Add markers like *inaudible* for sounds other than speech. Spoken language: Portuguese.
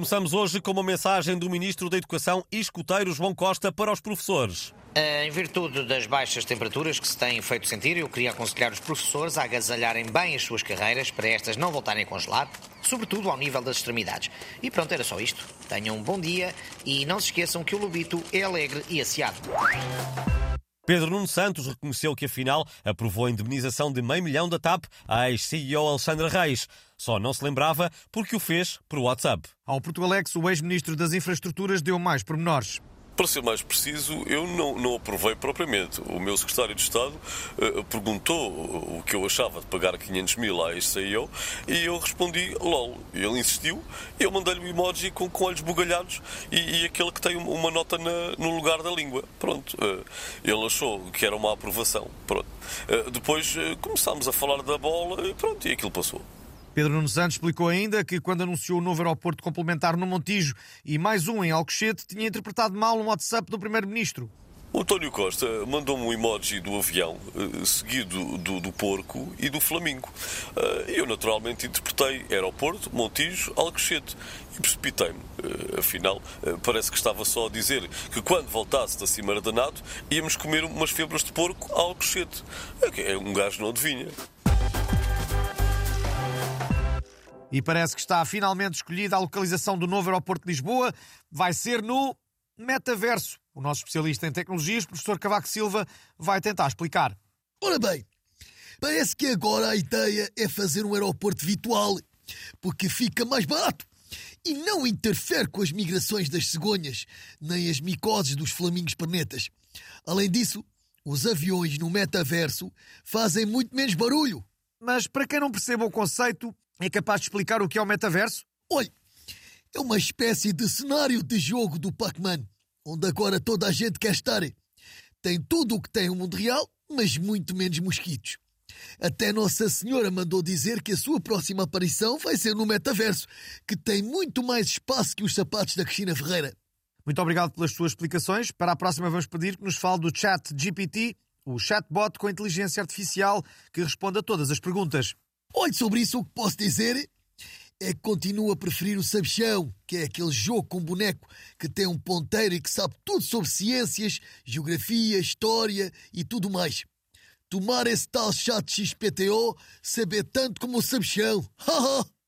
Começamos hoje com uma mensagem do Ministro da Educação e escuteiro João Costa para os professores. Eh, em virtude das baixas temperaturas que se têm feito sentir, eu queria aconselhar os professores a agasalharem bem as suas carreiras para estas não voltarem a congelar, sobretudo ao nível das extremidades. E pronto, era só isto. Tenham um bom dia e não se esqueçam que o Lobito é alegre e aciado. Pedro Nuno Santos reconheceu que afinal aprovou a indemnização de meio milhão da TAP à ex-CEO Alexandra Reis. Só não se lembrava porque o fez por WhatsApp. Ao Portugalex, o ex-ministro das Infraestruturas deu mais pormenores. Para ser mais preciso, eu não, não aprovei propriamente. O meu secretário de Estado uh, perguntou o que eu achava de pagar 500 mil à ex-CEO e eu respondi LOL. Ele insistiu eu mandei-lhe um emoji com, com olhos bugalhados e, e, aquele que tem uma nota na, no lugar da língua. Pronto. Uh, ele achou que era uma aprovação. Pronto. Uh, depois começámos a falar da bola e pronto, e aquilo passou. Pedro Nuno Santos explicou ainda que, quando anunciou o novo aeroporto complementar no Montijo e mais um em Alcochete, tinha interpretado mal um WhatsApp do Primeiro-Ministro. O António Costa mandou-me um emoji do avião, eh, seguido do, do porco e do flamingo. Eh, eu, naturalmente, interpretei aeroporto, Montijo, Alcochete e precipitei-me. Eh, afinal, parece que estava só a dizer que quando voltasse da Cimeira da NATO íamos comer umas febras de porco a Alcochete. É um gajo não adivinha. E parece que está finalmente escolhida a localização do novo aeroporto de Lisboa. Vai ser no metaverso. O nosso especialista em tecnologias, professor Cavaco Silva, vai tentar explicar. Ora bem, parece que agora a ideia é fazer um aeroporto virtual, porque fica mais barato e não interfere com as migrações das cegonhas, nem as micoses dos flamingos pernetas. Além disso, os aviões no metaverso fazem muito menos barulho. Mas para quem não perceba o conceito, é capaz de explicar o que é o metaverso? Olha, é uma espécie de cenário de jogo do Pac-Man, onde agora toda a gente quer estar. Tem tudo o que tem o mundo real, mas muito menos mosquitos. Até Nossa Senhora mandou dizer que a sua próxima aparição vai ser no metaverso, que tem muito mais espaço que os sapatos da Cristina Ferreira. Muito obrigado pelas suas explicações. Para a próxima vamos pedir que nos fale do Chat GPT, o chatbot com inteligência artificial que responde a todas as perguntas. Olhe, sobre isso o que posso dizer é que continuo a preferir o sabichão, que é aquele jogo com boneco que tem um ponteiro e que sabe tudo sobre ciências, geografia, história e tudo mais. Tomar esse tal chat XPTO saber tanto como o sabichão. *laughs* Haha!